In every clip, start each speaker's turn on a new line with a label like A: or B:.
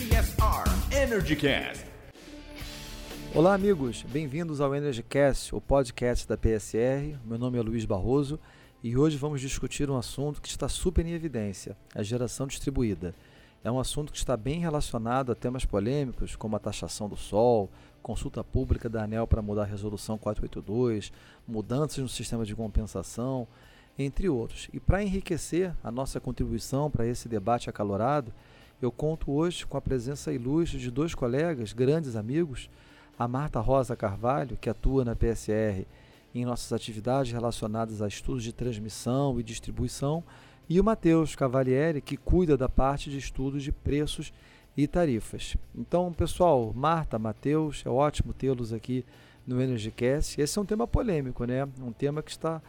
A: PSR EnergyCast.
B: Olá, amigos. Bem-vindos ao EnergyCast, o podcast da PSR. Meu nome é Luiz Barroso e hoje vamos discutir um assunto que está super em evidência: a geração distribuída. É um assunto que está bem relacionado a temas polêmicos, como a taxação do sol, consulta pública da ANEL para mudar a resolução 482, mudanças no sistema de compensação, entre outros. E para enriquecer a nossa contribuição para esse debate acalorado, eu conto hoje com a presença ilustre de dois colegas, grandes amigos, a Marta Rosa Carvalho, que atua na PSR em nossas atividades relacionadas a estudos de transmissão e distribuição, e o Matheus Cavalieri, que cuida da parte de estudos de preços e tarifas. Então, pessoal, Marta, Matheus, é ótimo tê-los aqui no EnergyCast. Esse é um tema polêmico, né? Um tema que está,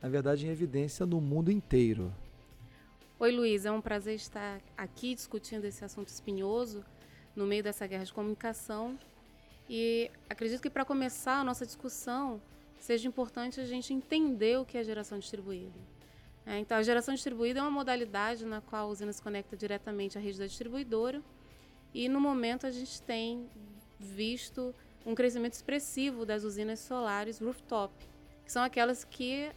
B: na verdade, em evidência no mundo inteiro.
C: Oi, Luiz, é um prazer estar aqui discutindo esse assunto espinhoso no meio dessa guerra de comunicação. E acredito que para começar a nossa discussão seja importante a gente entender o que é geração distribuída. É, então, a geração distribuída é uma modalidade na qual a usina se conecta diretamente à rede da distribuidora e no momento a gente tem visto um crescimento expressivo das usinas solares rooftop, que são aquelas que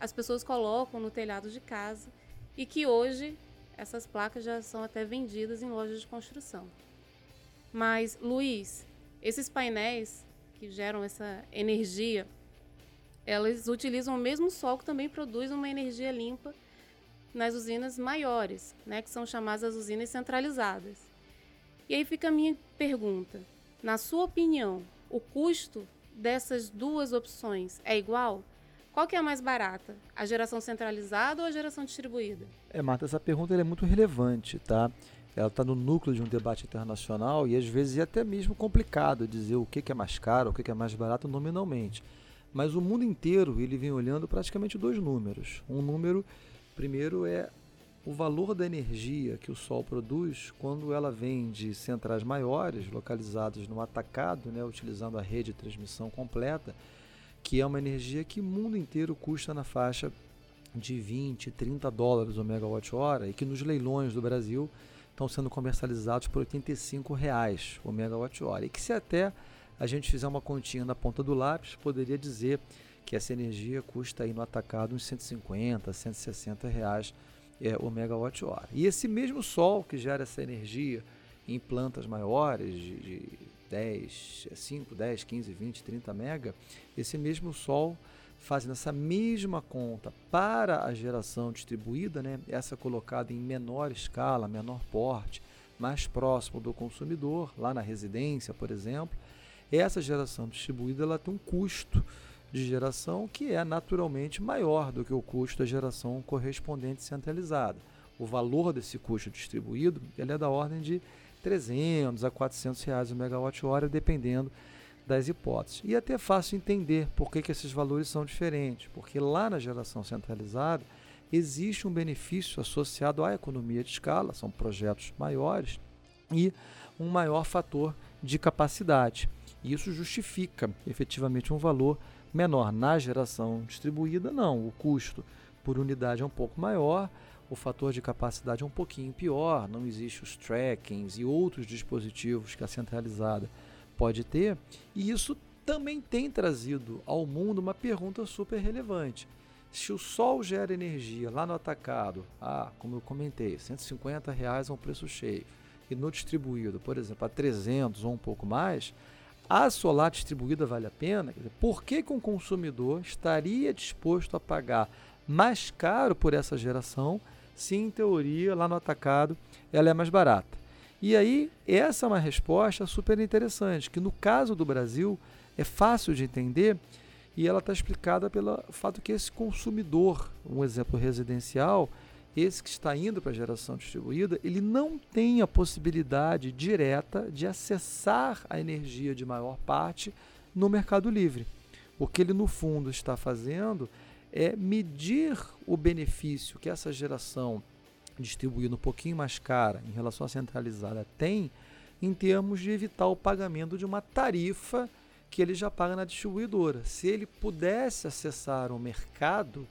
C: as pessoas colocam no telhado de casa e que hoje essas placas já são até vendidas em lojas de construção. Mas, Luiz, esses painéis que geram essa energia, elas utilizam o mesmo sol que também produz uma energia limpa nas usinas maiores, né, que são chamadas as usinas centralizadas. E aí fica a minha pergunta: na sua opinião, o custo dessas duas opções é igual? Qual que é a mais barata? A geração centralizada ou a geração distribuída?
B: É, Marta, essa pergunta é muito relevante, tá? Ela está no núcleo de um debate internacional e às vezes é até mesmo complicado dizer o que, que é mais caro, o que, que é mais barato nominalmente. Mas o mundo inteiro ele vem olhando praticamente dois números. Um número, primeiro, é o valor da energia que o Sol produz quando ela vem de centrais maiores, localizadas no atacado, né, utilizando a rede de transmissão completa que é uma energia que o mundo inteiro custa na faixa de 20, 30 dólares o megawatt-hora e que nos leilões do Brasil estão sendo comercializados por 85 reais o megawatt-hora. E que se até a gente fizer uma continha na ponta do lápis, poderia dizer que essa energia custa aí no atacado uns 150, 160 reais é, o megawatt-hora. E esse mesmo sol que gera essa energia em plantas maiores, de, de 10, 5, 10, 15, 20, 30 mega, esse mesmo sol fazendo essa mesma conta para a geração distribuída, né, essa colocada em menor escala, menor porte, mais próximo do consumidor, lá na residência, por exemplo, essa geração distribuída ela tem um custo de geração que é naturalmente maior do que o custo da geração correspondente centralizada. O valor desse custo distribuído ele é da ordem de 300 a 400 reais o megawatt-hora, dependendo das hipóteses. E é até fácil entender por que, que esses valores são diferentes, porque lá na geração centralizada existe um benefício associado à economia de escala, são projetos maiores, e um maior fator de capacidade. E isso justifica efetivamente um valor menor. Na geração distribuída, não, o custo por unidade é um pouco maior, o fator de capacidade é um pouquinho pior, não existe os trackings e outros dispositivos que a centralizada pode ter, e isso também tem trazido ao mundo uma pergunta super relevante. Se o sol gera energia lá no atacado, ah, como eu comentei, 150 reais é um preço cheio, e no distribuído, por exemplo, a 300 ou um pouco mais, a solar distribuída vale a pena? Dizer, por que, que um consumidor estaria disposto a pagar mais caro por essa geração se em teoria lá no atacado ela é mais barata. E aí, essa é uma resposta super interessante, que no caso do Brasil é fácil de entender e ela está explicada pelo fato que esse consumidor, um exemplo residencial, esse que está indo para a geração distribuída, ele não tem a possibilidade direta de acessar a energia de maior parte no mercado livre. O que ele, no fundo, está fazendo é medir o benefício que essa geração distribuída um pouquinho mais cara em relação à centralizada tem em termos de evitar o pagamento de uma tarifa que ele já paga na distribuidora. Se ele pudesse acessar o mercado,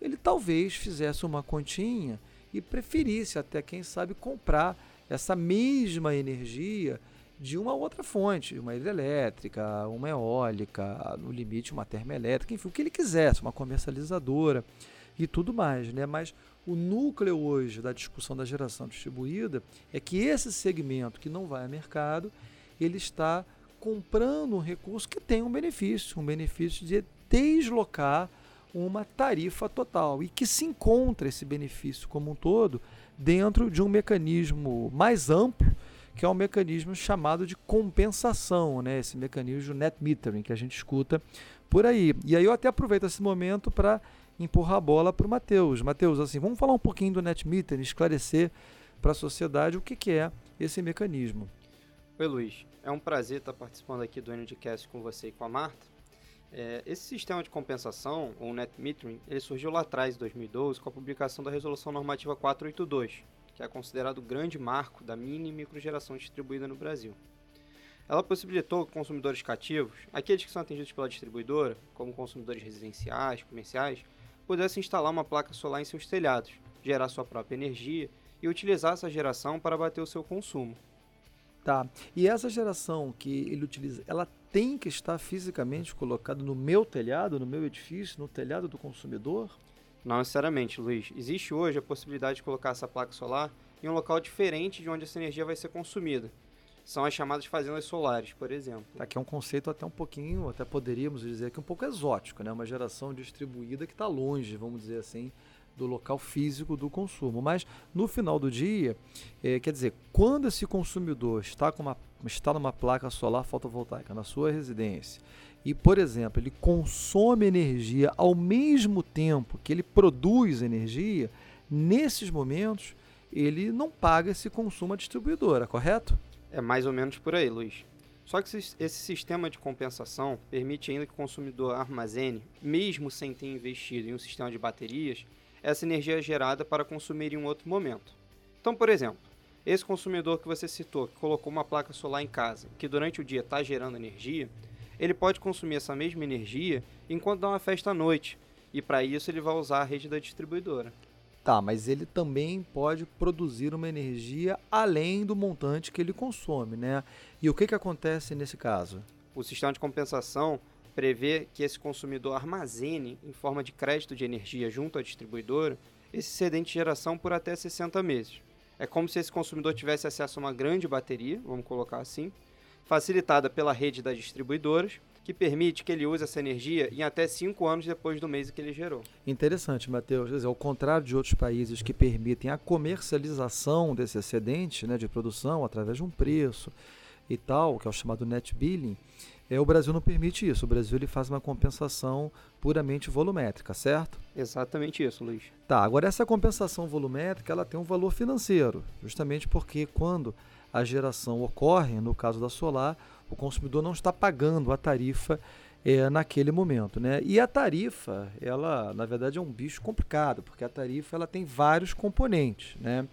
B: ele talvez fizesse uma continha e preferisse até, quem sabe, comprar essa mesma energia de uma outra fonte, uma hidrelétrica, uma eólica, no limite uma termoelétrica, enfim, o que ele quisesse, uma comercializadora e tudo mais, né? Mas o núcleo hoje da discussão da geração distribuída é que esse segmento que não vai a mercado, ele está comprando um recurso que tem um benefício, um benefício de deslocar uma tarifa total e que se encontra esse benefício como um todo dentro de um mecanismo mais amplo que é um mecanismo chamado de compensação, né? esse mecanismo net metering que a gente escuta por aí. E aí eu até aproveito esse momento para empurrar a bola para o Matheus. Matheus, assim, vamos falar um pouquinho do net metering, esclarecer para a sociedade o que, que é esse mecanismo.
D: Oi, Luiz. É um prazer estar participando aqui do Energycast com você e com a Marta. É, esse sistema de compensação, ou net metering, ele surgiu lá atrás, em 2012, com a publicação da Resolução Normativa 482, que é considerado o grande marco da mini e microgeração distribuída no Brasil. Ela possibilitou que consumidores cativos, aqueles que são atendidos pela distribuidora, como consumidores residenciais, comerciais, pudessem instalar uma placa solar em seus telhados, gerar sua própria energia e utilizar essa geração para abater o seu consumo.
B: Tá. E essa geração que ele utiliza, ela tem que estar fisicamente colocada no meu telhado, no meu edifício, no telhado do consumidor?
D: Não necessariamente, Luiz. Existe hoje a possibilidade de colocar essa placa solar em um local diferente de onde essa energia vai ser consumida. São as chamadas fazendas solares, por exemplo.
B: Aqui é um conceito até um pouquinho, até poderíamos dizer que um pouco exótico, né? Uma geração distribuída que está longe, vamos dizer assim, do local físico do consumo. Mas no final do dia, é, quer dizer, quando esse consumidor está, com uma, está numa placa solar fotovoltaica na sua residência e, por exemplo, ele consome energia ao mesmo tempo que ele produz energia, nesses momentos ele não paga esse consumo à distribuidora, correto?
D: É mais ou menos por aí, Luiz. Só que esse sistema de compensação permite ainda que o consumidor armazene, mesmo sem ter investido em um sistema de baterias, essa energia gerada para consumir em um outro momento. Então, por exemplo, esse consumidor que você citou, que colocou uma placa solar em casa, que durante o dia está gerando energia, ele pode consumir essa mesma energia enquanto dá uma festa à noite. E para isso ele vai usar a rede da distribuidora.
B: Tá, mas ele também pode produzir uma energia além do montante que ele consome, né? E o que, que acontece nesse caso?
D: O sistema de compensação prevê que esse consumidor armazene, em forma de crédito de energia junto à distribuidora, esse excedente de geração por até 60 meses. É como se esse consumidor tivesse acesso a uma grande bateria, vamos colocar assim, facilitada pela rede das distribuidoras, que permite que ele use essa energia em até 5 anos depois do mês que ele gerou.
B: Interessante, Matheus. Ao contrário de outros países que permitem a comercialização desse excedente né, de produção através de um preço e tal, que é o chamado net billing, é, o Brasil não permite isso. O Brasil ele faz uma compensação puramente volumétrica, certo?
D: Exatamente isso, Luiz.
B: Tá, agora essa compensação volumétrica ela tem um valor financeiro, justamente porque quando a geração ocorre, no caso da solar, o consumidor não está pagando a tarifa é, naquele momento. Né? E a tarifa, ela na verdade é um bicho complicado, porque a tarifa ela tem vários componentes. Né?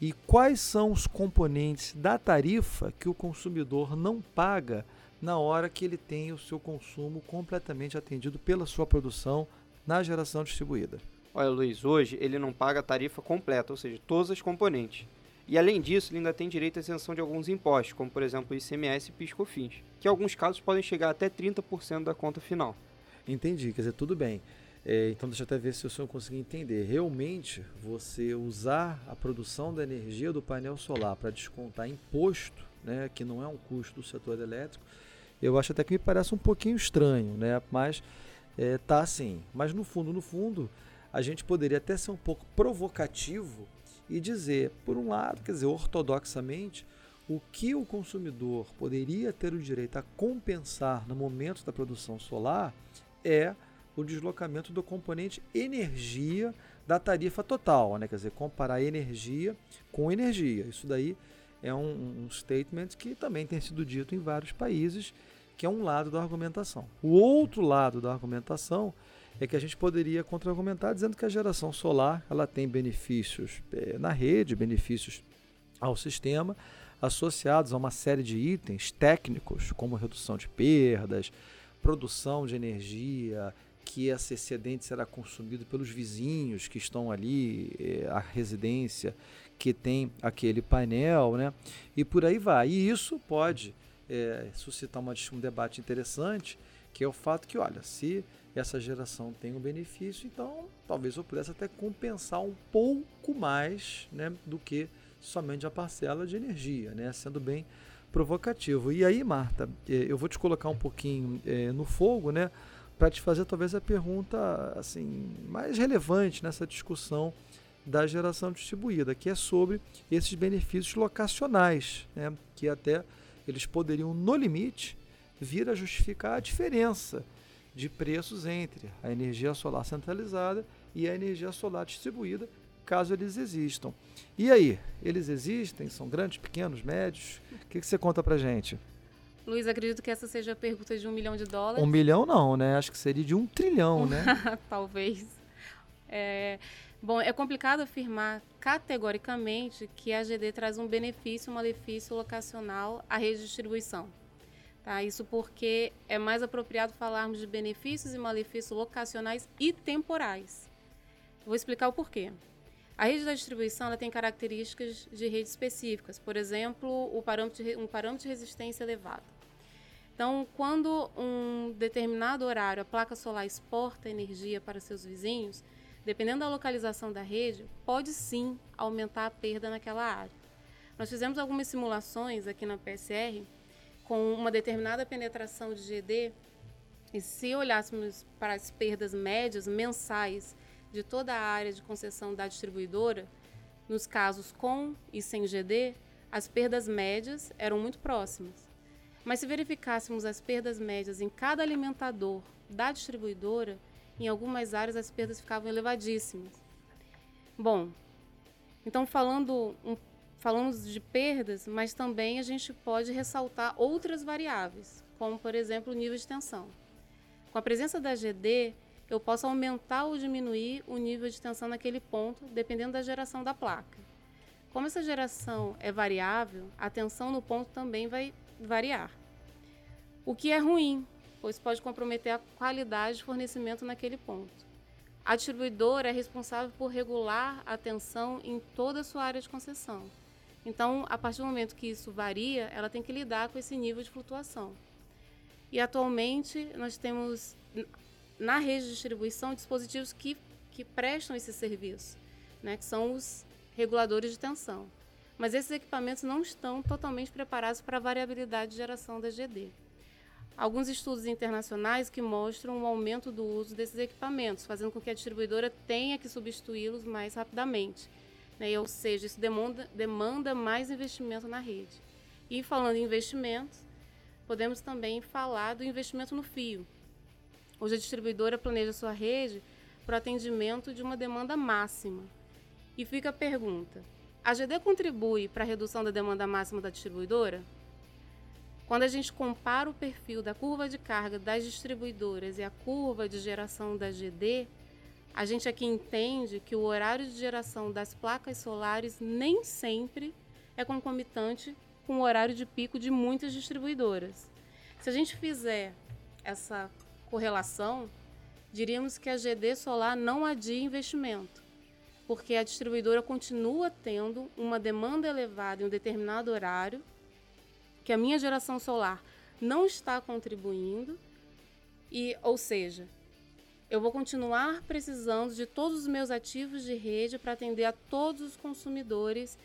B: E quais são os componentes da tarifa que o consumidor não paga na hora que ele tem o seu consumo completamente atendido pela sua produção na geração distribuída?
D: Olha, Luiz, hoje ele não paga a tarifa completa, ou seja, todas as componentes. E além disso, ele ainda tem direito à isenção de alguns impostos, como por exemplo ICMS e PIS/COFINS, que em alguns casos podem chegar até 30% da conta final.
B: Entendi, quer dizer, tudo bem. É, então deixa eu até ver se o senhor conseguir entender. Realmente, você usar a produção da energia do painel solar para descontar imposto, né, que não é um custo do setor elétrico, eu acho até que me parece um pouquinho estranho, né? Mas é, tá assim. Mas no fundo, no fundo, a gente poderia até ser um pouco provocativo e dizer, por um lado, quer dizer, ortodoxamente, o que o consumidor poderia ter o direito a compensar no momento da produção solar é o deslocamento do componente energia da tarifa total, né? quer dizer, comparar energia com energia. Isso daí é um, um statement que também tem sido dito em vários países, que é um lado da argumentação. O outro lado da argumentação é que a gente poderia contra-argumentar dizendo que a geração solar ela tem benefícios é, na rede, benefícios ao sistema, associados a uma série de itens técnicos, como redução de perdas, produção de energia, que esse excedente será consumido pelos vizinhos que estão ali, é, a residência, que tem aquele painel, né? E por aí vai. E isso pode é, suscitar uma, um debate interessante, que é o fato que, olha, se essa geração tem um benefício, então talvez eu pudesse até compensar um pouco mais né, do que somente a parcela de energia, né, sendo bem provocativo. E aí, Marta, é, eu vou te colocar um pouquinho é, no fogo, né, para te fazer talvez a pergunta assim mais relevante nessa discussão da geração distribuída, que é sobre esses benefícios locacionais, né, que até eles poderiam, no limite, vir a justificar a diferença de preços entre a energia solar centralizada e a energia solar distribuída, caso eles existam. E aí, eles existem? São grandes, pequenos, médios? O que, que você conta pra gente?
C: Luiz, acredito que essa seja a pergunta de um milhão de dólares.
B: Um milhão não, né? Acho que seria de um trilhão, né?
C: Talvez. É, bom, é complicado afirmar categoricamente que a GD traz um benefício, um malefício locacional à rede de distribuição. Tá? Isso porque é mais apropriado falarmos de benefícios e malefícios locacionais e temporais. Vou explicar o porquê. A rede da distribuição ela tem características de rede específicas, por exemplo, o parâmetro de, um parâmetro de resistência elevado. Então, quando um determinado horário a placa solar exporta energia para seus vizinhos, dependendo da localização da rede, pode sim aumentar a perda naquela área. Nós fizemos algumas simulações aqui na PSR com uma determinada penetração de GD, e se olhássemos para as perdas médias mensais de toda a área de concessão da distribuidora, nos casos com e sem GD, as perdas médias eram muito próximas. Mas se verificássemos as perdas médias em cada alimentador da distribuidora, em algumas áreas as perdas ficavam elevadíssimas. Bom, então falando um falamos de perdas, mas também a gente pode ressaltar outras variáveis, como, por exemplo, o nível de tensão. Com a presença da GD, eu posso aumentar ou diminuir o nível de tensão naquele ponto, dependendo da geração da placa. Como essa geração é variável, a tensão no ponto também vai variar. O que é ruim, pois pode comprometer a qualidade de fornecimento naquele ponto. A distribuidora é responsável por regular a tensão em toda a sua área de concessão. Então, a partir do momento que isso varia, ela tem que lidar com esse nível de flutuação. E atualmente nós temos na rede de distribuição dispositivos que, que prestam esse serviço, né, que são os reguladores de tensão. Mas esses equipamentos não estão totalmente preparados para a variabilidade de geração da GD. Alguns estudos internacionais que mostram um aumento do uso desses equipamentos, fazendo com que a distribuidora tenha que substituí-los mais rapidamente né? ou seja, isso demanda, demanda mais investimento na rede. E falando em investimentos, podemos também falar do investimento no fio. Hoje a distribuidora planeja sua rede para o atendimento de uma demanda máxima. E fica a pergunta: a GD contribui para a redução da demanda máxima da distribuidora? Quando a gente compara o perfil da curva de carga das distribuidoras e a curva de geração da GD, a gente aqui entende que o horário de geração das placas solares nem sempre é concomitante com o horário de pico de muitas distribuidoras. Se a gente fizer essa correlação, diríamos que a GD solar não adia investimento, porque a distribuidora continua tendo uma demanda elevada em um determinado horário, que a minha geração solar não está contribuindo, e, ou seja, eu vou continuar precisando de todos os meus ativos de rede para atender a todos os consumidores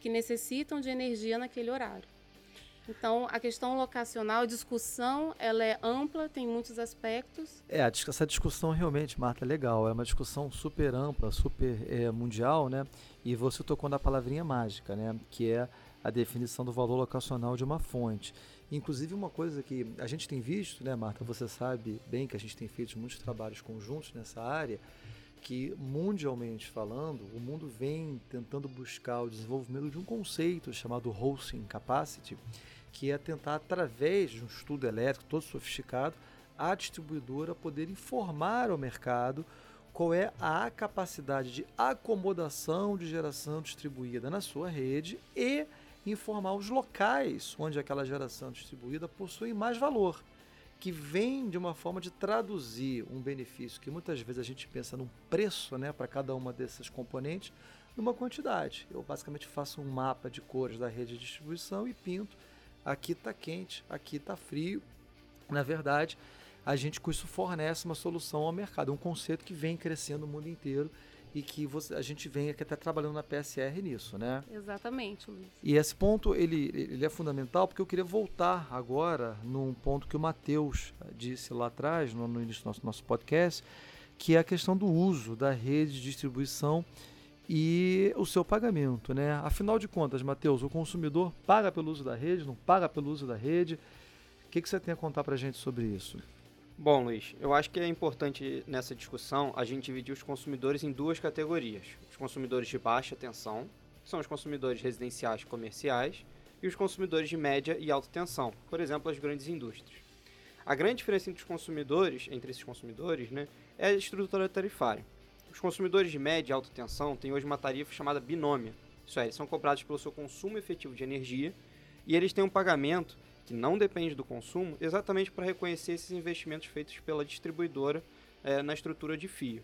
C: que necessitam de energia naquele horário. Então, a questão locacional, a discussão, ela é ampla, tem muitos aspectos.
B: É, essa discussão realmente, Marta, é legal. É uma discussão super ampla, super é, mundial, né? E você tocou na palavrinha mágica, né? Que é a definição do valor locacional de uma fonte. Inclusive, uma coisa que a gente tem visto, né, Marta? Você sabe bem que a gente tem feito muitos trabalhos conjuntos nessa área, que mundialmente falando, o mundo vem tentando buscar o desenvolvimento de um conceito chamado hosting capacity, que é tentar, através de um estudo elétrico todo sofisticado, a distribuidora poder informar ao mercado qual é a capacidade de acomodação de geração distribuída na sua rede e informar os locais onde aquela geração distribuída possui mais valor, que vem de uma forma de traduzir um benefício que muitas vezes a gente pensa num preço né, para cada uma dessas componentes, numa quantidade. Eu basicamente faço um mapa de cores da rede de distribuição e pinto. Aqui está quente, aqui está frio. Na verdade, a gente com isso fornece uma solução ao mercado. É um conceito que vem crescendo no mundo inteiro e que você, a gente vem aqui até trabalhando na PSR nisso, né?
C: Exatamente, Luiz.
B: E esse ponto ele, ele é fundamental porque eu queria voltar agora num ponto que o Matheus disse lá atrás, no, no início do nosso, nosso podcast, que é a questão do uso da rede de distribuição e o seu pagamento, né? Afinal de contas, Matheus, o consumidor paga pelo uso da rede, não paga pelo uso da rede? O que, que você tem a contar para a gente sobre isso?
D: Bom, Luiz, eu acho que é importante nessa discussão a gente dividir os consumidores em duas categorias: os consumidores de baixa tensão, que são os consumidores residenciais comerciais, e os consumidores de média e alta tensão, por exemplo, as grandes indústrias. A grande diferença entre os consumidores, entre esses consumidores, né, é a estrutura tarifária. Os consumidores de média e alta tensão têm hoje uma tarifa chamada binômia. Isso é, eles são cobrados pelo seu consumo efetivo de energia e eles têm um pagamento que não depende do consumo, exatamente para reconhecer esses investimentos feitos pela distribuidora é, na estrutura de fio.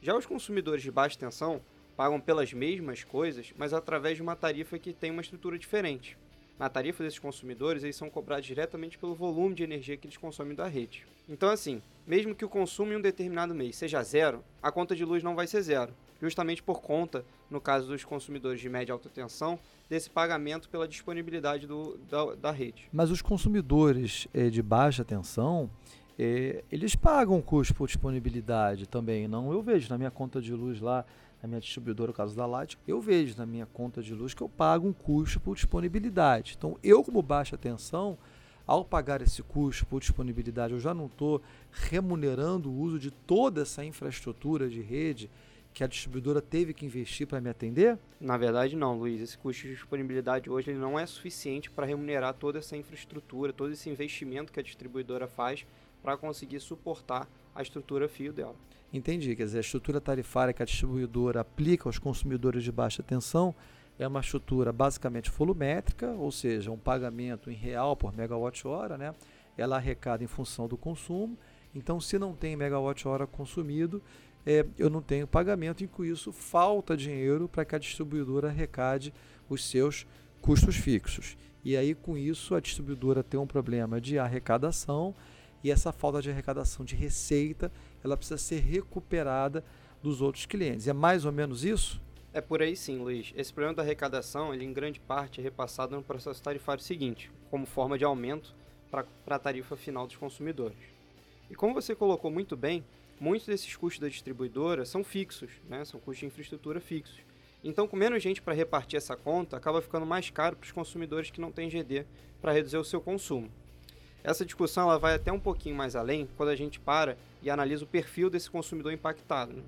D: Já os consumidores de baixa tensão pagam pelas mesmas coisas, mas através de uma tarifa que tem uma estrutura diferente. Na tarifa desses consumidores, eles são cobrados diretamente pelo volume de energia que eles consomem da rede. Então, assim, mesmo que o consumo em um determinado mês seja zero, a conta de luz não vai ser zero, justamente por conta, no caso dos consumidores de média e alta tensão, desse pagamento pela disponibilidade do, da, da rede.
B: Mas os consumidores é, de baixa tensão, é, eles pagam custo por disponibilidade também, não? Eu vejo na minha conta de luz lá, na minha distribuidora, no caso da Light, eu vejo na minha conta de luz que eu pago um custo por disponibilidade. Então, eu como baixa tensão, ao pagar esse custo por disponibilidade, eu já não estou remunerando o uso de toda essa infraestrutura de rede que a distribuidora teve que investir para me atender?
D: Na verdade, não, Luiz. Esse custo de disponibilidade hoje ele não é suficiente para remunerar toda essa infraestrutura, todo esse investimento que a distribuidora faz para conseguir suportar a estrutura fio dela.
B: Entendi. Quer dizer, a estrutura tarifária que a distribuidora aplica aos consumidores de baixa tensão é uma estrutura basicamente volumétrica, ou seja, um pagamento em real por megawatt-hora, né? Ela arrecada em função do consumo. Então, se não tem megawatt-hora consumido, é, eu não tenho pagamento e com isso falta dinheiro para que a distribuidora arrecade os seus custos fixos. E aí com isso a distribuidora tem um problema de arrecadação e essa falta de arrecadação de receita ela precisa ser recuperada dos outros clientes. É mais ou menos isso?
D: É por aí sim, Luiz. Esse problema da arrecadação, ele em grande parte é repassado no processo tarifário seguinte, como forma de aumento para a tarifa final dos consumidores. E como você colocou muito bem, muitos desses custos da distribuidora são fixos, né? são custos de infraestrutura fixos. Então, com menos gente para repartir essa conta, acaba ficando mais caro para os consumidores que não têm GD para reduzir o seu consumo. Essa discussão ela vai até um pouquinho mais além quando a gente para e analisa o perfil desse consumidor impactado. Né?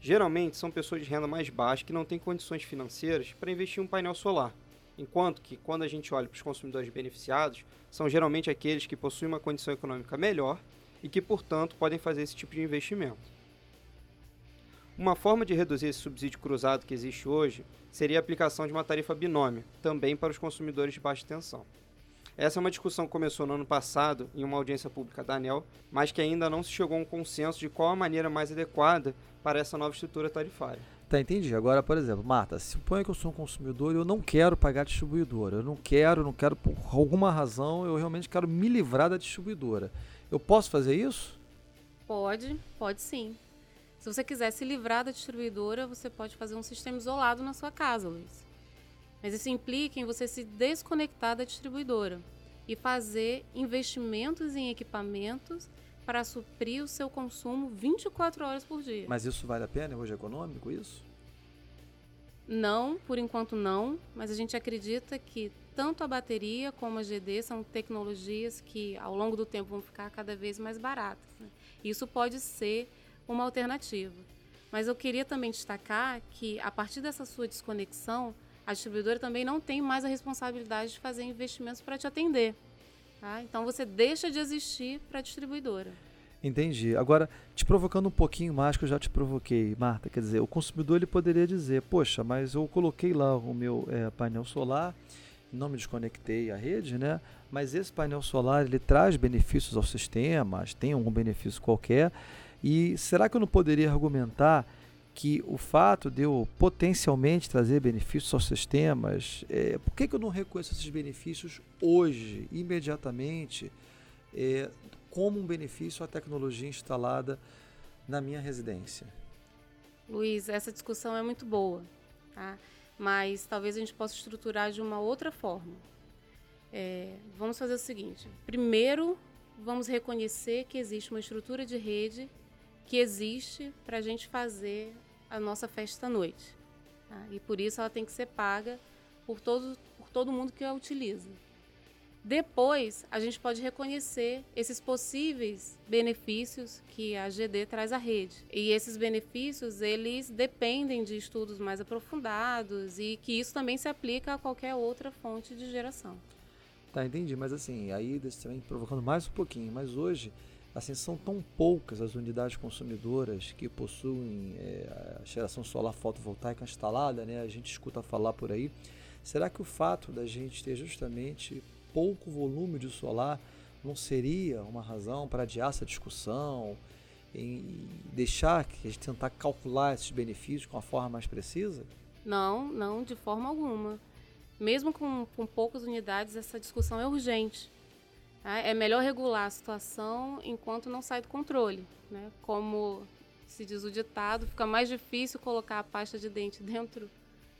D: Geralmente são pessoas de renda mais baixa que não têm condições financeiras para investir em um painel solar, enquanto que quando a gente olha para os consumidores beneficiados, são geralmente aqueles que possuem uma condição econômica melhor e que, portanto, podem fazer esse tipo de investimento. Uma forma de reduzir esse subsídio cruzado que existe hoje seria a aplicação de uma tarifa binômio, também para os consumidores de baixa tensão. Essa é uma discussão que começou no ano passado em uma audiência pública da ANEL, mas que ainda não se chegou a um consenso de qual a maneira mais adequada para essa nova estrutura tarifária.
B: Tá, entendi. Agora, por exemplo, Marta, suponha que eu sou um consumidor e eu não quero pagar a distribuidora. Eu não quero, não quero por alguma razão, eu realmente quero me livrar da distribuidora. Eu posso fazer isso?
C: Pode, pode sim. Se você quiser se livrar da distribuidora, você pode fazer um sistema isolado na sua casa, Luiz. Mas isso implica em você se desconectar da distribuidora e fazer investimentos em equipamentos para suprir o seu consumo 24 horas por dia.
B: Mas isso vale a pena? É hoje econômico isso?
C: Não, por enquanto não, mas a gente acredita que tanto a bateria como a GD são tecnologias que ao longo do tempo vão ficar cada vez mais baratas. Né? Isso pode ser uma alternativa. Mas eu queria também destacar que a partir dessa sua desconexão, a distribuidora também não tem mais a responsabilidade de fazer investimentos para te atender. Tá? Então você deixa de existir para a distribuidora.
B: Entendi. Agora, te provocando um pouquinho mais, que eu já te provoquei, Marta, quer dizer, o consumidor ele poderia dizer, poxa, mas eu coloquei lá o meu é, painel solar, não me desconectei à rede, né? Mas esse painel solar ele traz benefícios ao sistema, tem algum benefício qualquer. E será que eu não poderia argumentar que o fato de eu potencialmente trazer benefícios aos sistemas, é, por que, que eu não reconheço esses benefícios hoje, imediatamente, é, como um benefício à tecnologia instalada na minha residência?
C: Luiz, essa discussão é muito boa, tá? mas talvez a gente possa estruturar de uma outra forma. É, vamos fazer o seguinte: primeiro, vamos reconhecer que existe uma estrutura de rede que existe para a gente fazer a nossa festa à noite. Tá? E por isso ela tem que ser paga por todo, por todo mundo que a utiliza. Depois, a gente pode reconhecer esses possíveis benefícios que a GD traz à rede. E esses benefícios, eles dependem de estudos mais aprofundados e que isso também se aplica a qualquer outra fonte de geração.
B: Tá, entendi. Mas assim, aí também provocando mais um pouquinho. Mas hoje, assim, são tão poucas as unidades consumidoras que possuem é, a geração solar fotovoltaica instalada, né? A gente escuta falar por aí. Será que o fato da gente ter justamente pouco volume de solar não seria uma razão para adiar essa discussão e deixar que a gente tentar calcular esses benefícios com a forma mais precisa?
C: Não, não, de forma alguma. Mesmo com, com poucas unidades, essa discussão é urgente. Tá? É melhor regular a situação enquanto não sai do controle. Né? Como se diz o ditado, fica mais difícil colocar a pasta de dente dentro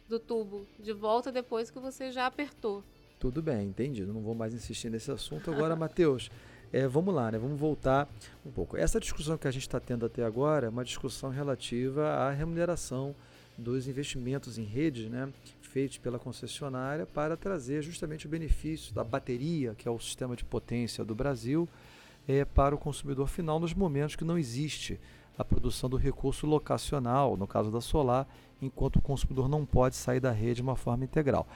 C: do tubo de volta depois que você já apertou.
B: Tudo bem, entendido. Não vou mais insistir nesse assunto. Agora, Matheus, é, vamos lá, né? Vamos voltar um pouco. Essa discussão que a gente está tendo até agora é uma discussão relativa à remuneração dos investimentos em redes, né? Feitos pela concessionária para trazer justamente o benefício da bateria, que é o sistema de potência do Brasil, é, para o consumidor final nos momentos que não existe a produção do recurso locacional, no caso da solar, enquanto o consumidor não pode sair da rede de uma forma integral.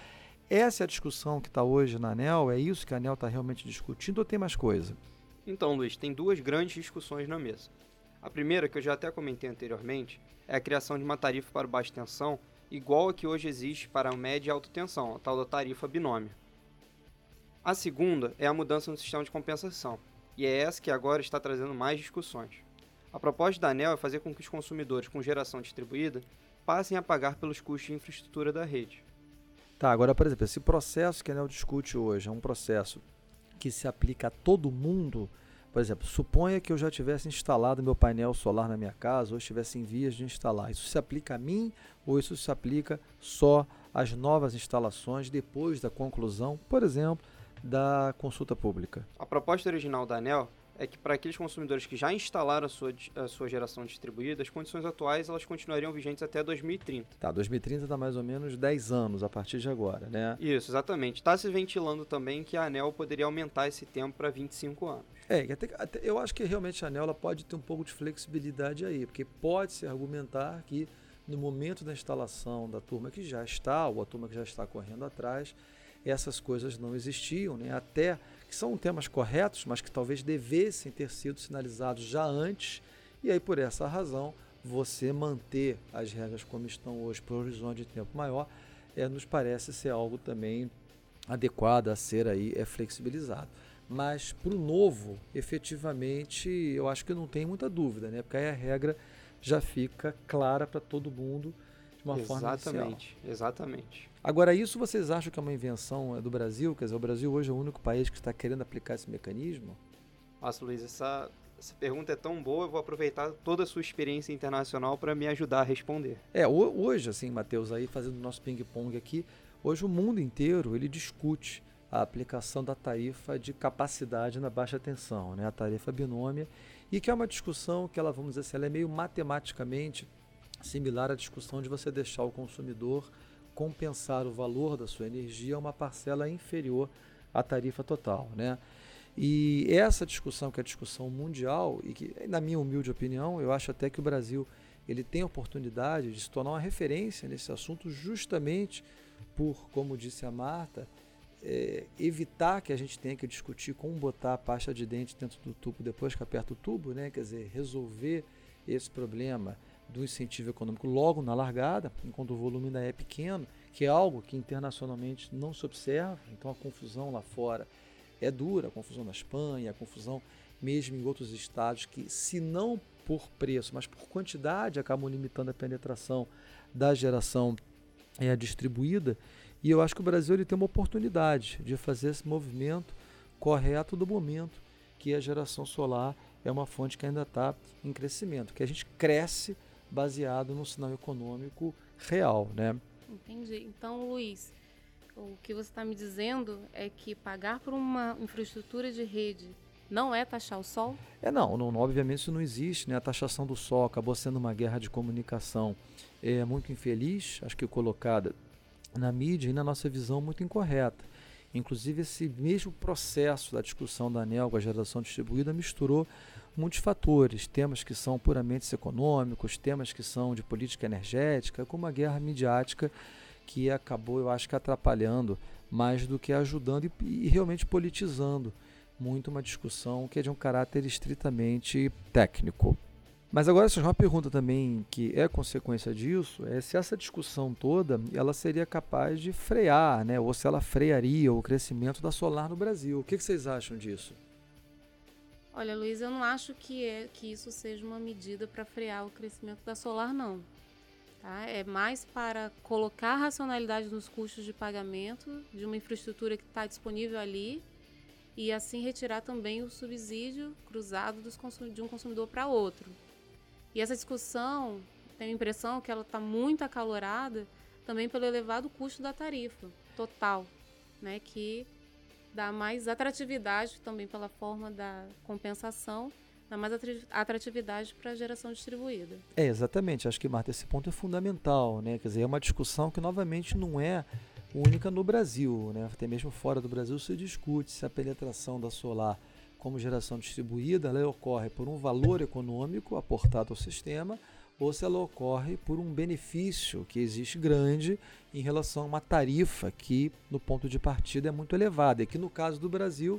B: Essa é a discussão que está hoje na ANEL? É isso que a ANEL está realmente discutindo ou tem mais coisa?
D: Então, Luiz, tem duas grandes discussões na mesa. A primeira, que eu já até comentei anteriormente, é a criação de uma tarifa para baixa tensão igual a que hoje existe para média e alta tensão, a tal da tarifa binômio. A segunda é a mudança no sistema de compensação, e é essa que agora está trazendo mais discussões. A proposta da ANEL é fazer com que os consumidores com geração distribuída passem a pagar pelos custos de infraestrutura da rede.
B: Tá, agora, por exemplo, esse processo que a ANEL discute hoje é um processo que se aplica a todo mundo. Por exemplo, suponha que eu já tivesse instalado meu painel solar na minha casa ou estivesse em vias de instalar. Isso se aplica a mim ou isso se aplica só às novas instalações depois da conclusão, por exemplo, da consulta pública?
D: A proposta original da ANEL é que para aqueles consumidores que já instalaram a sua, a sua geração distribuída, as condições atuais elas continuariam vigentes até 2030.
B: Tá, 2030 dá mais ou menos 10 anos a partir de agora, né?
D: Isso, exatamente. Está se ventilando também que a ANEL poderia aumentar esse tempo para 25 anos.
B: É, até, até, eu acho que realmente a ANEL pode ter um pouco de flexibilidade aí, porque pode-se argumentar que no momento da instalação da turma que já está, ou a turma que já está correndo atrás, essas coisas não existiam, né? até que são temas corretos, mas que talvez devessem ter sido sinalizados já antes, e aí por essa razão você manter as regras como estão hoje por horizonte de tempo maior é, nos parece ser algo também adequado a ser aí é flexibilizado. Mas para o novo, efetivamente, eu acho que não tem muita dúvida, né? Porque aí a regra já fica clara para todo mundo de uma
D: exatamente,
B: forma
D: Exatamente, exatamente.
B: Agora, isso vocês acham que é uma invenção é, do Brasil? Quer dizer, o Brasil hoje é o único país que está querendo aplicar esse mecanismo?
D: Nossa, Luiz, essa, essa pergunta é tão boa, eu vou aproveitar toda a sua experiência internacional para me ajudar a responder.
B: É, hoje, assim, Matheus, aí fazendo o nosso ping-pong aqui, hoje o mundo inteiro ele discute a aplicação da tarifa de capacidade na baixa tensão, né? a tarifa binômia, e que é uma discussão que ela, vamos dizer assim, ela é meio matematicamente similar à discussão de você deixar o consumidor compensar o valor da sua energia a uma parcela inferior à tarifa total, né? E essa discussão, que é a discussão mundial, e que, na minha humilde opinião, eu acho até que o Brasil ele tem a oportunidade de se tornar uma referência nesse assunto, justamente por, como disse a Marta, é, evitar que a gente tenha que discutir como botar a pasta de dente dentro do tubo depois que aperta o tubo, né? quer dizer, resolver esse problema do incentivo econômico logo na largada, enquanto o volume ainda é pequeno, que é algo que internacionalmente não se observa, então a confusão lá fora é dura, a confusão na Espanha, a confusão mesmo em outros estados que, se não por preço, mas por quantidade acabam limitando a penetração da geração é, distribuída. E eu acho que o Brasil ele tem uma oportunidade de fazer esse movimento correto do momento, que a geração solar é uma fonte que ainda está em crescimento, que a gente cresce baseado no sinal econômico real, né?
C: Entendi. Então, Luiz, o que você está me dizendo é que pagar por uma infraestrutura de rede não é taxar o sol?
B: É não, não obviamente isso não existe, né? A taxação do sol acabou sendo uma guerra de comunicação é muito infeliz, acho que colocada na mídia e na nossa visão muito incorreta. Inclusive esse mesmo processo da discussão da ANEL com a geração distribuída misturou muitos fatores, temas que são puramente econômicos, temas que são de política energética, com uma guerra midiática que acabou, eu acho que atrapalhando mais do que ajudando e, e realmente politizando muito uma discussão que é de um caráter estritamente técnico. Mas agora só uma pergunta também que é consequência disso, é se essa discussão toda ela seria capaz de frear, né, ou se ela frearia o crescimento da solar no Brasil. O que, que vocês acham disso?
C: Olha, Luiz, eu não acho que, é, que isso seja uma medida para frear o crescimento da solar, não. Tá? É mais para colocar racionalidade nos custos de pagamento de uma infraestrutura que está disponível ali e assim retirar também o subsídio cruzado de um consumidor para outro. E essa discussão, tenho a impressão que ela está muito acalorada também pelo elevado custo da tarifa total, né, que dá mais atratividade também pela forma da compensação, dá mais atratividade para a geração distribuída.
B: É, exatamente. Acho que, Marta, esse ponto é fundamental. Né? Quer dizer, é uma discussão que, novamente, não é única no Brasil. Né? Até mesmo fora do Brasil se discute se a penetração da solar como geração distribuída ela ocorre por um valor econômico aportado ao sistema ou se ela ocorre por um benefício que existe grande em relação a uma tarifa que, no ponto de partida, é muito elevada. E que, no caso do Brasil,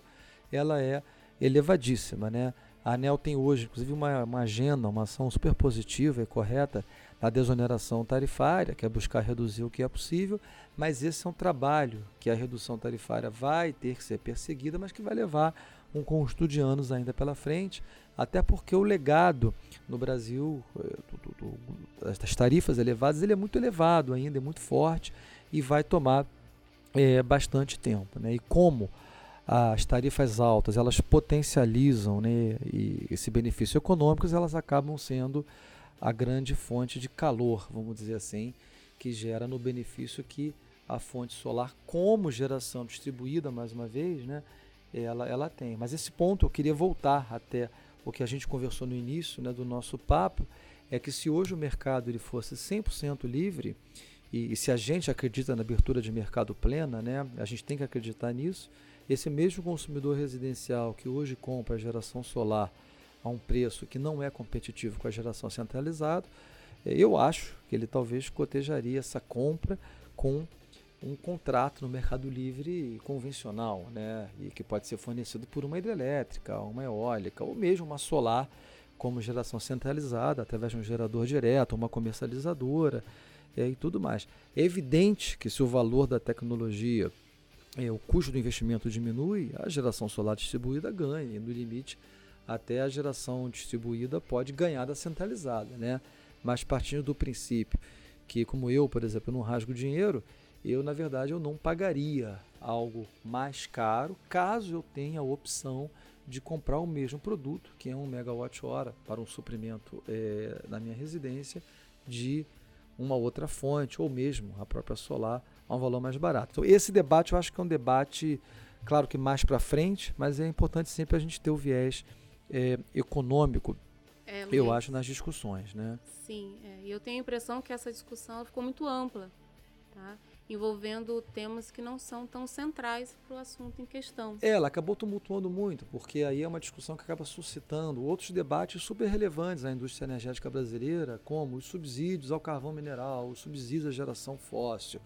B: ela é elevadíssima. Né? A ANEL tem hoje, inclusive, uma, uma agenda, uma ação super positiva e correta na desoneração tarifária, que é buscar reduzir o que é possível, mas esse é um trabalho que a redução tarifária vai ter que ser perseguida, mas que vai levar um conjunto de anos ainda pela frente, até porque o legado no Brasil eh, das tarifas elevadas ele é muito elevado ainda, é muito forte e vai tomar é, bastante tempo. Né? E como as tarifas altas elas potencializam né, e esse benefício econômico, elas acabam sendo a grande fonte de calor, vamos dizer assim, que gera no benefício que a fonte solar, como geração distribuída, mais uma vez, né, ela, ela tem. Mas esse ponto eu queria voltar até o que a gente conversou no início né, do nosso papo, é que se hoje o mercado ele fosse 100% livre, e, e, se a gente acredita na abertura de mercado plena, né, a gente tem que acreditar nisso, esse mesmo consumidor residencial que hoje compra a geração solar a um preço que não é competitivo com a geração centralizada, eu acho que ele talvez cotejaria essa compra com um contrato no Mercado Livre convencional, né? E que pode ser fornecido por uma hidrelétrica, uma eólica ou mesmo uma solar como geração centralizada através de um gerador direto, uma comercializadora é, e tudo mais. É evidente que se o valor da tecnologia, é, o custo do investimento diminui, a geração solar distribuída ganha e no limite até a geração distribuída pode ganhar da centralizada, né? Mas partindo do princípio que, como eu, por exemplo, não rasgo dinheiro, eu na verdade eu não pagaria algo mais caro caso eu tenha a opção de comprar o mesmo produto, que é um megawatt-hora para um suprimento é, na minha residência de uma outra fonte ou mesmo a própria solar a um valor mais barato. Então esse debate eu acho que é um debate, claro que mais para frente, mas é importante sempre a gente ter o viés é, econômico, é, eu acho, nas discussões, né?
C: Sim, é, eu tenho a impressão que essa discussão ficou muito ampla, tá? Envolvendo temas que não são tão centrais para o assunto em questão.
B: É, ela acabou tumultuando muito, porque aí é uma discussão que acaba suscitando outros debates super relevantes na indústria energética brasileira, como os subsídios ao carvão mineral, os subsídios à geração fóssil,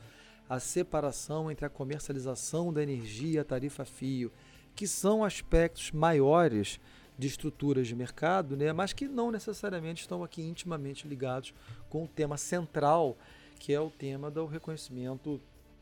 B: a separação entre a comercialização da energia e a tarifa fio, que são aspectos maiores de estruturas de mercado, né, mas que não necessariamente estão aqui intimamente ligados com o tema central que é o tema do reconhecimento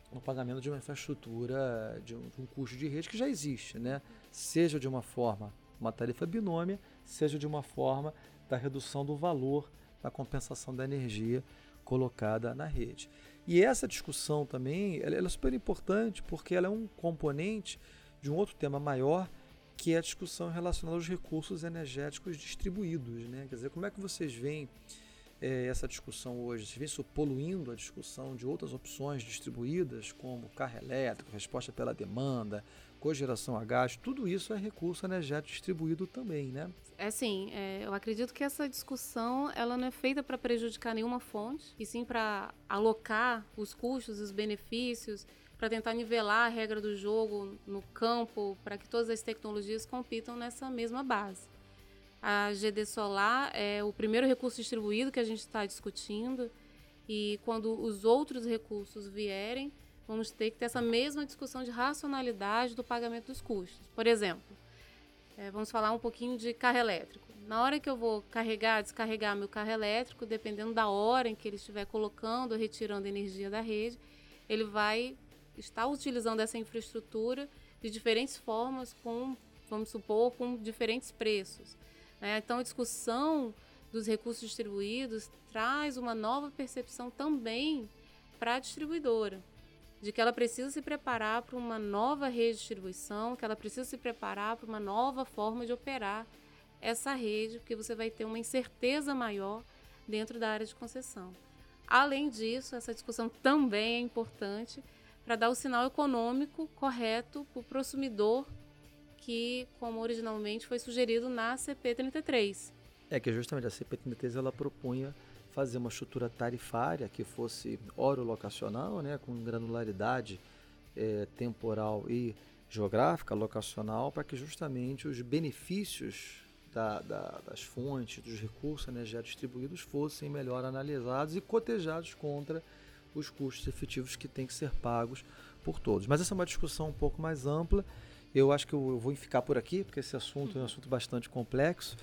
B: no pagamento de uma infraestrutura, de um, de um custo de rede que já existe, né? seja de uma forma, uma tarifa binômia, seja de uma forma da redução do valor da compensação da energia colocada na rede. E essa discussão também ela, é super importante porque ela é um componente de um outro tema maior que é a discussão relacionada aos recursos energéticos distribuídos. Né? Quer dizer, como é que vocês veem é, essa discussão hoje? Veem isso poluindo a discussão de outras opções distribuídas, como carro elétrico, resposta pela demanda, cogeração a gás, tudo isso é recurso energético distribuído também, né?
C: É sim, é, eu acredito que essa discussão ela não é feita para prejudicar nenhuma fonte, e sim para alocar os custos, os benefícios, para tentar nivelar a regra do jogo no campo, para que todas as tecnologias compitam nessa mesma base. A GD Solar é o primeiro recurso distribuído que a gente está discutindo, e quando os outros recursos vierem, vamos ter que ter essa mesma discussão de racionalidade do pagamento dos custos. Por exemplo, é, vamos falar um pouquinho de carro elétrico. Na hora que eu vou carregar, descarregar meu carro elétrico, dependendo da hora em que ele estiver colocando ou retirando energia da rede, ele vai estar utilizando essa infraestrutura de diferentes formas, com, vamos supor, com diferentes preços. Né? Então, a discussão dos recursos distribuídos traz uma nova percepção também para a distribuidora de que ela precisa se preparar para uma nova rede de distribuição, que ela precisa se preparar para uma nova forma de operar essa rede, porque você vai ter uma incerteza maior dentro da área de concessão. Além disso, essa discussão também é importante para dar o sinal econômico correto para o consumidor, que, como originalmente foi sugerido na CP33.
B: É que justamente a CP33 ela propunha fazer uma estrutura tarifária que fosse oro-locacional, né, com granularidade é, temporal e geográfica, locacional, para que justamente os benefícios da, da, das fontes, dos recursos energéticos distribuídos fossem melhor analisados e cotejados contra os custos efetivos que têm que ser pagos por todos. Mas essa é uma discussão um pouco mais ampla. Eu acho que eu vou ficar por aqui, porque esse assunto é um assunto bastante complexo.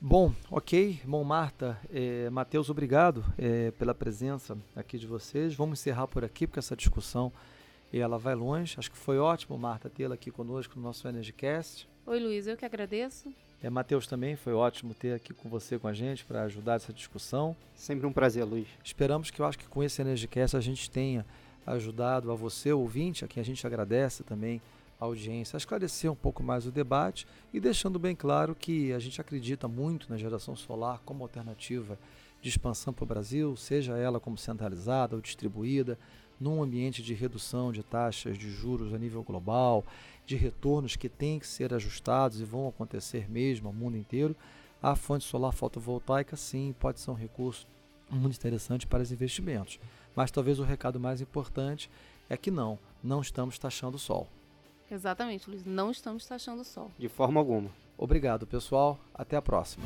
B: Bom, ok. Bom, Marta, é, Matheus, obrigado é, pela presença aqui de vocês. Vamos encerrar por aqui, porque essa discussão ela vai longe. Acho que foi ótimo, Marta, tê-la aqui conosco no nosso EnergyCast.
C: Oi, Luiz, eu que agradeço.
B: É, Matheus também, foi ótimo ter aqui com você, com a gente, para ajudar essa discussão.
D: Sempre um prazer, Luiz.
B: Esperamos que eu acho que com esse EnergyCast a gente tenha ajudado a você, ouvinte, a quem a gente agradece também audiência a esclarecer um pouco mais o debate e deixando bem claro que a gente acredita muito na geração solar como alternativa de expansão para o Brasil, seja ela como centralizada ou distribuída, num ambiente de redução de taxas de juros a nível global, de retornos que têm que ser ajustados e vão acontecer mesmo ao mundo inteiro, a fonte solar fotovoltaica sim pode ser um recurso muito interessante para os investimentos. Mas talvez o recado mais importante é que não, não estamos taxando o sol.
C: Exatamente, Luiz. Não estamos taxando o sol.
D: De forma alguma.
B: Obrigado, pessoal. Até a próxima.